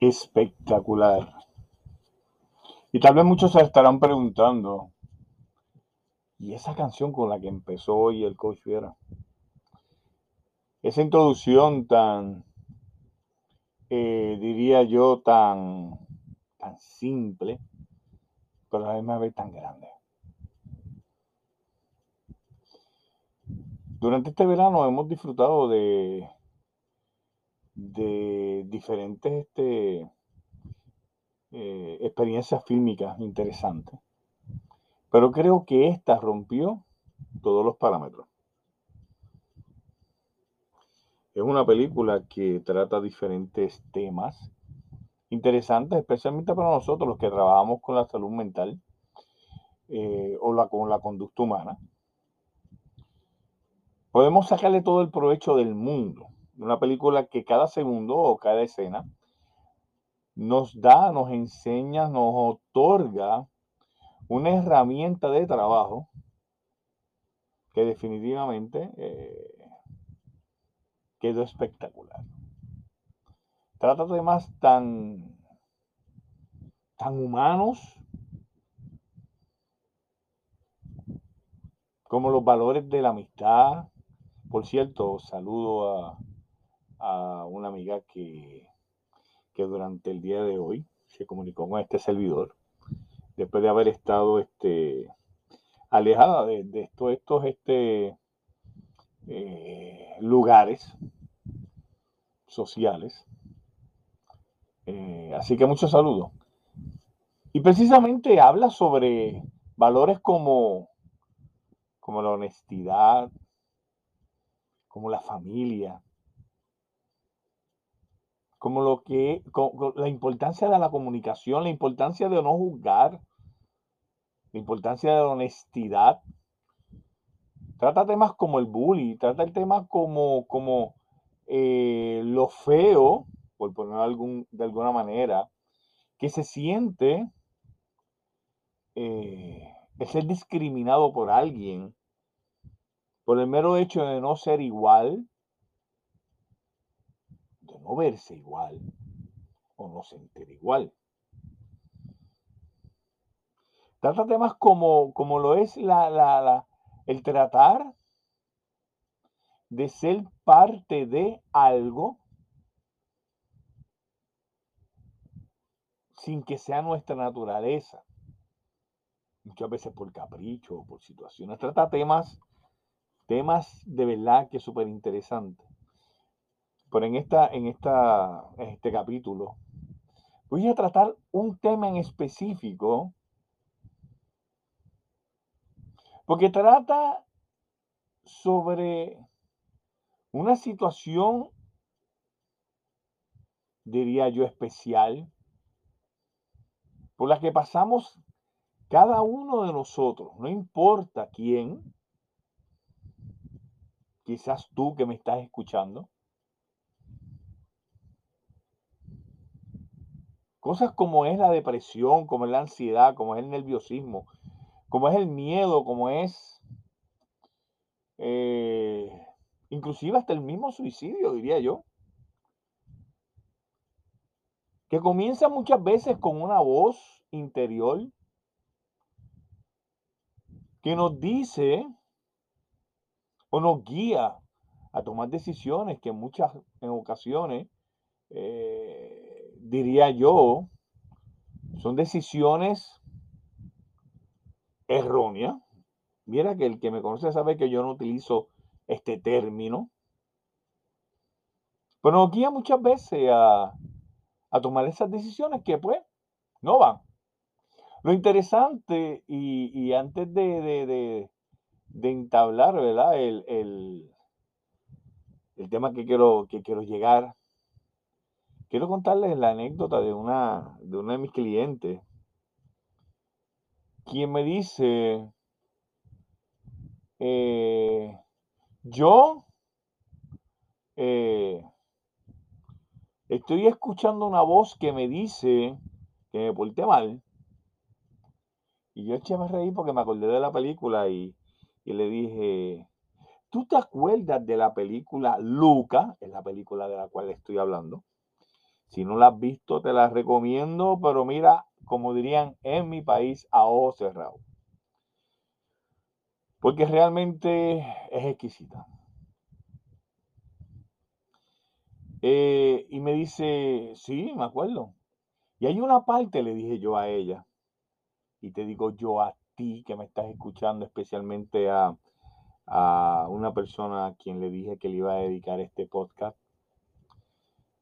Espectacular. Y tal vez muchos se estarán preguntando, ¿y esa canción con la que empezó hoy el coach Viera? Esa introducción tan, eh, diría yo, tan, tan simple, pero a la misma vez tan grande. Durante este verano hemos disfrutado de de diferentes este, eh, experiencias fílmicas interesantes. Pero creo que esta rompió todos los parámetros. Es una película que trata diferentes temas interesantes, especialmente para nosotros los que trabajamos con la salud mental eh, o con la conducta humana. Podemos sacarle todo el provecho del mundo una película que cada segundo o cada escena nos da, nos enseña, nos otorga una herramienta de trabajo que definitivamente eh, quedó espectacular. Trata temas tan, tan humanos como los valores de la amistad. Por cierto, saludo a, a una amiga que, que durante el día de hoy se comunicó con este servidor, después de haber estado este, alejada de, estos, estos este, eh, lugares sociales. Eh, así que muchos saludos. Y precisamente habla sobre valores como, como la honestidad, como la familia, como lo que, la importancia de la comunicación, la importancia de no juzgar, la importancia de la honestidad. Trata temas como el bullying, trata el tema como, como eh, lo feo, por poner algún, de alguna manera, que se siente eh, ser discriminado por alguien por el mero hecho de no ser igual no verse igual o no sentir igual. Trata temas como, como lo es la, el tratar de ser parte de algo sin que sea nuestra naturaleza. Muchas veces por capricho o por situaciones. Trata temas, temas de verdad que es súper interesante. Pero en, esta, en, esta, este capítulo voy a tratar un tema en específico porque trata sobre una situación, diría yo, especial, por la que pasamos cada uno de nosotros, no importa quién, quizás tú que me estás escuchando, Cosas como es la depresión, como es la ansiedad, como es el nerviosismo, como es el miedo, como es eh, inclusive hasta el mismo suicidio, diría yo. que comienza muchas veces con una voz interior que nos dice o nos guía a tomar decisiones que muchas en ocasiones, eh, diría yo, son decisiones erróneas. Mira que el que me conoce sabe que yo no utilizo este término, pero nos guía muchas veces a, tomar esas decisiones que pues no van. Lo interesante, y, antes de, entablar, ¿verdad? El, el, tema que quiero, que quiero llegar, quiero contarles la anécdota de una, de mis clientes, quien me dice, eh, yo eh, estoy escuchando una voz que me dice que me porté mal. Y yo eché a reír porque me acordé de la película y, le dije, ¿tú te acuerdas de la película Luca? Es la película de la cual estoy hablando. Si no la has visto, te la recomiendo, pero mira, como dirían en mi país, a ojos cerrados. Porque realmente es exquisita. Eh, y me dice, sí, me acuerdo. Y hay una parte, le dije yo a ella, y te digo yo a ti que me estás escuchando, especialmente a, una persona a quien le dije que le iba a dedicar este podcast.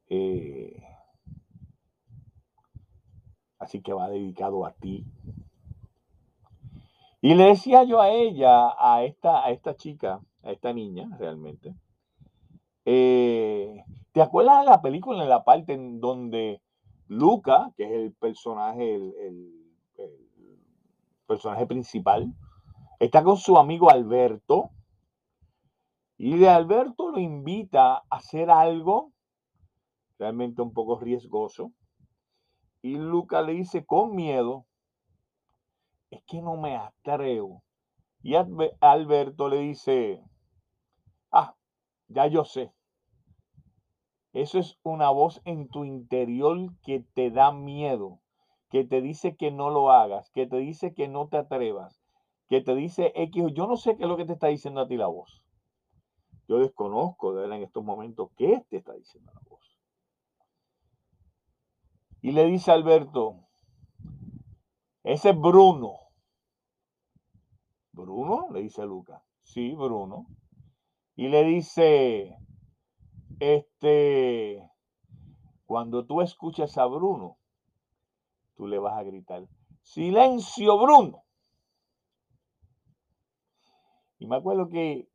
Eh, así que va dedicado a ti. Y le decía yo a ella, a esta, a esta chica, a esta niña realmente, eh, ¿Te acuerdas de la película en la parte en donde Luca, que es el personaje, el, personaje principal, está con su amigo Alberto y de Alberto lo invita a hacer algo realmente un poco riesgoso y Luca le dice con miedo, es que no me atrevo. Y Alberto le dice, ah, ya yo sé, eso es una voz en tu interior que te da miedo, que te dice que no lo hagas, que te dice que no te atrevas, que te dice X. Yo no sé qué es lo que te está diciendo a ti la voz. Yo desconozco de en estos momentos qué te está diciendo la voz. Y le dice a Alberto, ese es Bruno. Bruno, le dice Lucas. Sí, Bruno. Y le dice, este, cuando tú escuchas a Bruno, tú le vas a gritar, silencio Bruno. Y me acuerdo que,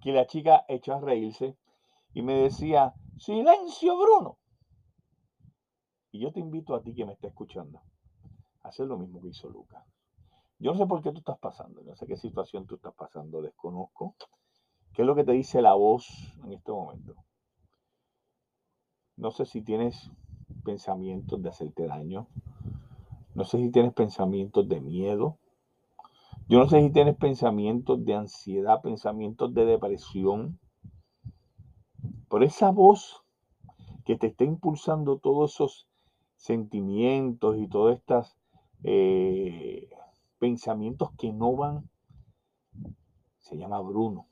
que la chica echó a reírse y me decía, silencio Bruno. Y yo te invito a ti que me está escuchando a hacer lo mismo que hizo Lucas. Yo no sé por qué tú estás pasando, no sé qué situación tú estás pasando, desconozco. ¿Qué es lo que te dice la voz en este momento? No sé si tienes pensamientos de hacerte daño. No sé si tienes pensamientos de miedo. Yo no sé si tienes pensamientos de ansiedad, pensamientos de depresión. Por esa voz que te está impulsando todos esos sentimientos y todos estos eh, pensamientos que no van, se llama Bruno.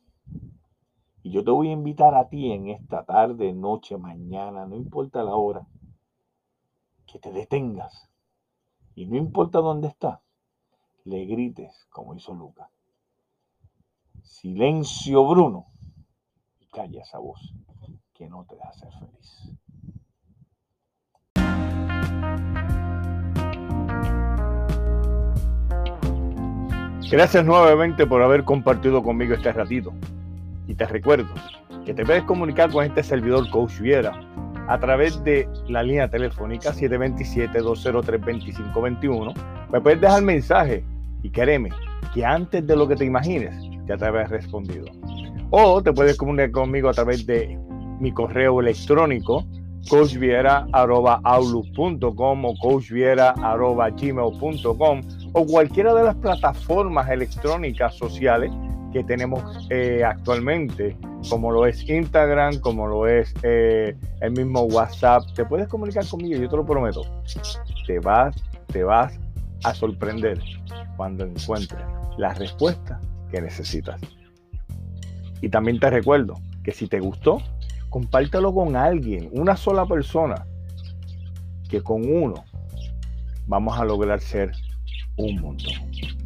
Y yo te voy a invitar a ti en esta tarde, noche, mañana, no importa la hora, que te detengas. Y no importa dónde estás, le grites como hizo Lucas. Silencio, Bruno. Y calla esa voz que no te deja ser feliz. Gracias nuevamente por haber compartido conmigo este ratito. Y te recuerdo que te puedes comunicar con este servidor Coach Viera a través de la línea telefónica 727-203-2521. Me puedes dejar mensaje y créeme que antes de lo que te imagines ya te habrás respondido. O te puedes comunicar conmigo a través de mi correo electrónico coachviera.outlook.com o coachviera.gmail.com o cualquiera de las plataformas electrónicas sociales que tenemos eh, actualmente como lo es Instagram, como lo es eh, el mismo WhatsApp. Te puedes comunicar conmigo, yo te lo prometo. Te vas, te vas a sorprender cuando encuentres la respuesta que necesitas. Y también te recuerdo que si te gustó, compártelo con alguien, una sola persona, que con uno vamos a lograr ser un montón.